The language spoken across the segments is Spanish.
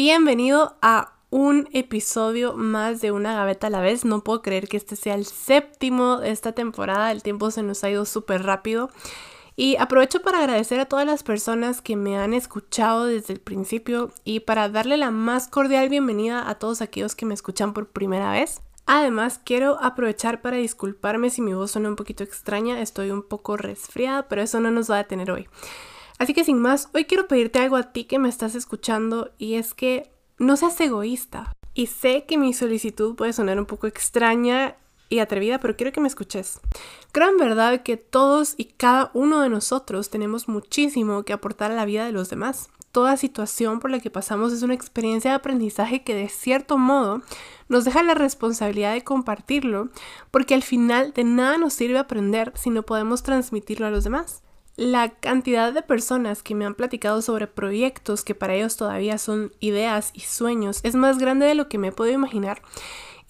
Bienvenido a un episodio más de Una Gaveta a la vez. No puedo creer que este sea el séptimo de esta temporada. El tiempo se nos ha ido súper rápido. Y aprovecho para agradecer a todas las personas que me han escuchado desde el principio y para darle la más cordial bienvenida a todos aquellos que me escuchan por primera vez. Además, quiero aprovechar para disculparme si mi voz suena un poquito extraña. Estoy un poco resfriada, pero eso no nos va a detener hoy. Así que sin más, hoy quiero pedirte algo a ti que me estás escuchando y es que no seas egoísta. Y sé que mi solicitud puede sonar un poco extraña y atrevida, pero quiero que me escuches. Creo en verdad que todos y cada uno de nosotros tenemos muchísimo que aportar a la vida de los demás. Toda situación por la que pasamos es una experiencia de aprendizaje que de cierto modo nos deja la responsabilidad de compartirlo, porque al final de nada nos sirve aprender si no podemos transmitirlo a los demás. La cantidad de personas que me han platicado sobre proyectos que para ellos todavía son ideas y sueños es más grande de lo que me puedo imaginar.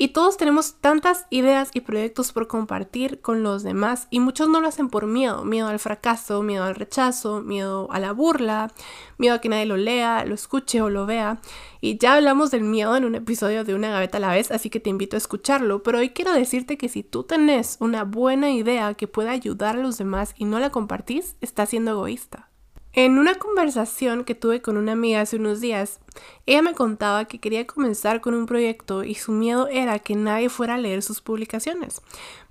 Y todos tenemos tantas ideas y proyectos por compartir con los demás y muchos no lo hacen por miedo, miedo al fracaso, miedo al rechazo, miedo a la burla, miedo a que nadie lo lea, lo escuche o lo vea. Y ya hablamos del miedo en un episodio de Una gaveta a la vez, así que te invito a escucharlo, pero hoy quiero decirte que si tú tenés una buena idea que pueda ayudar a los demás y no la compartís, estás siendo egoísta. En una conversación que tuve con una amiga hace unos días, ella me contaba que quería comenzar con un proyecto y su miedo era que nadie fuera a leer sus publicaciones.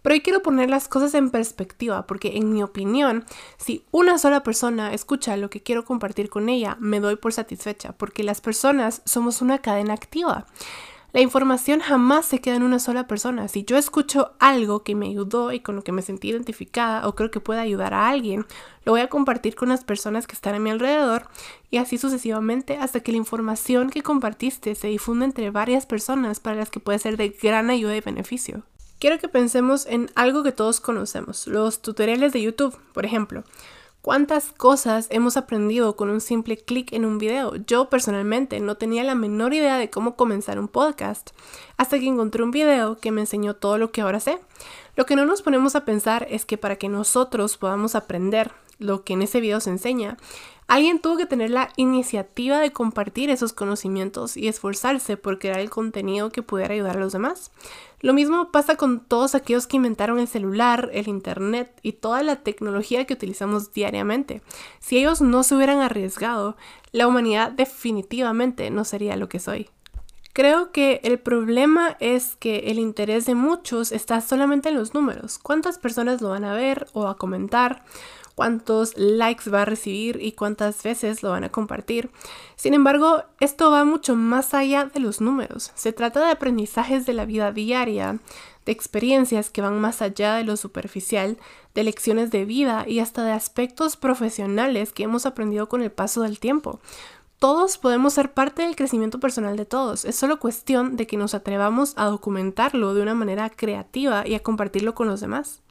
Pero hoy quiero poner las cosas en perspectiva porque en mi opinión, si una sola persona escucha lo que quiero compartir con ella, me doy por satisfecha porque las personas somos una cadena activa. La información jamás se queda en una sola persona. Si yo escucho algo que me ayudó y con lo que me sentí identificada o creo que puede ayudar a alguien, lo voy a compartir con las personas que están a mi alrededor y así sucesivamente hasta que la información que compartiste se difunda entre varias personas para las que puede ser de gran ayuda y beneficio. Quiero que pensemos en algo que todos conocemos, los tutoriales de YouTube, por ejemplo. ¿Cuántas cosas hemos aprendido con un simple clic en un video? Yo personalmente no tenía la menor idea de cómo comenzar un podcast, hasta que encontré un video que me enseñó todo lo que ahora sé. Lo que no nos ponemos a pensar es que para que nosotros podamos aprender lo que en ese video se enseña, alguien tuvo que tener la iniciativa de compartir esos conocimientos y esforzarse por crear el contenido que pudiera ayudar a los demás. Lo mismo pasa con todos aquellos que inventaron el celular, el internet y toda la tecnología que utilizamos diariamente. Si ellos no se hubieran arriesgado, la humanidad definitivamente no sería lo que soy. Creo que el problema es que el interés de muchos está solamente en los números. ¿Cuántas personas lo van a ver o a comentar? Cuántos likes va a recibir y cuántas veces lo van a compartir. Sin embargo, esto va mucho más allá de los números. Se trata de aprendizajes de la vida diaria, de experiencias que van más allá de lo superficial, de lecciones de vida y hasta de aspectos profesionales que hemos aprendido con el paso del tiempo. Todos podemos ser parte del crecimiento personal de todos. Es solo cuestión de que nos atrevamos a documentarlo de una manera creativa y a compartirlo con los demás.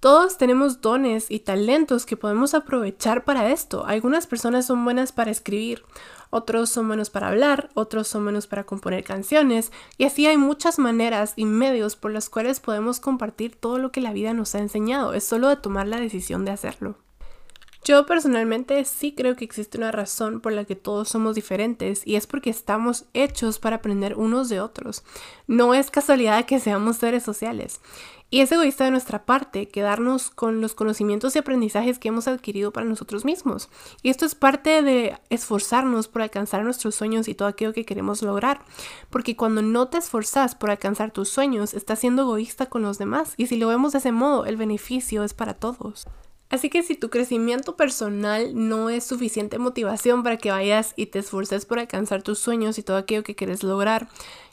Todos tenemos dones y talentos que podemos aprovechar para esto. Algunas personas son buenas para escribir, otros son buenos para hablar, otros son buenos para componer canciones y así hay muchas maneras y medios por los cuales podemos compartir todo lo que la vida nos ha enseñado. Es solo de tomar la decisión de hacerlo. Yo personalmente sí creo que existe una razón por la que todos somos diferentes y es porque estamos hechos para aprender unos de otros. No es casualidad que seamos seres sociales. Y es egoísta de nuestra parte quedarnos con los conocimientos y aprendizajes que hemos adquirido para nosotros mismos. Y esto es parte de esforzarnos por alcanzar nuestros sueños y todo aquello que queremos lograr. Porque cuando no te esforzas por alcanzar tus sueños, estás siendo egoísta con los demás. Y si lo vemos de ese modo, el beneficio es para todos. Así que si tu crecimiento personal no es suficiente motivación para que vayas y te esforces por alcanzar tus sueños y todo aquello que quieres lograr,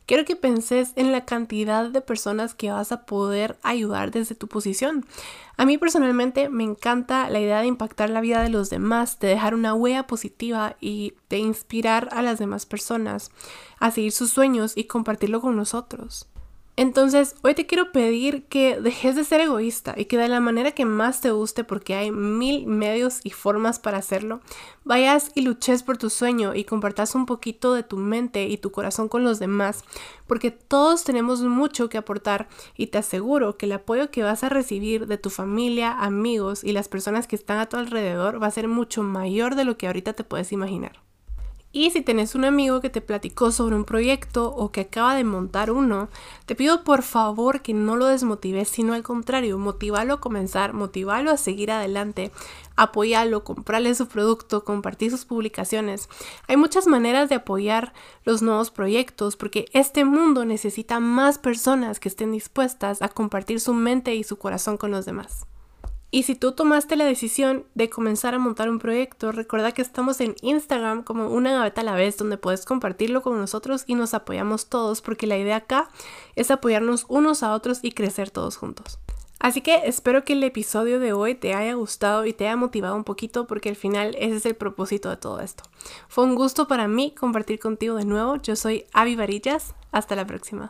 quiero que penses en la cantidad de personas que vas a poder ayudar desde tu posición. A mí personalmente me encanta la idea de impactar la vida de los demás, de dejar una huella positiva y de inspirar a las demás personas a seguir sus sueños y compartirlo con nosotros. Entonces, hoy te quiero pedir que dejes de ser egoísta y que de la manera que más te guste, porque hay mil medios y formas para hacerlo, vayas y luches por tu sueño y compartas un poquito de tu mente y tu corazón con los demás, porque todos tenemos mucho que aportar y te aseguro que el apoyo que vas a recibir de tu familia, amigos y las personas que están a tu alrededor va a ser mucho mayor de lo que ahorita te puedes imaginar. Y si tenés un amigo que te platicó sobre un proyecto o que acaba de montar uno, te pido por favor que no lo desmotives, sino al contrario, motivalo a comenzar, motivalo a seguir adelante, apoyalo, comprarle su producto, compartir sus publicaciones. Hay muchas maneras de apoyar los nuevos proyectos porque este mundo necesita más personas que estén dispuestas a compartir su mente y su corazón con los demás. Y si tú tomaste la decisión de comenzar a montar un proyecto, recuerda que estamos en Instagram como una gaveta a la vez donde puedes compartirlo con nosotros y nos apoyamos todos porque la idea acá es apoyarnos unos a otros y crecer todos juntos. Así que espero que el episodio de hoy te haya gustado y te haya motivado un poquito porque al final ese es el propósito de todo esto. Fue un gusto para mí compartir contigo de nuevo. Yo soy Avi Varillas. Hasta la próxima.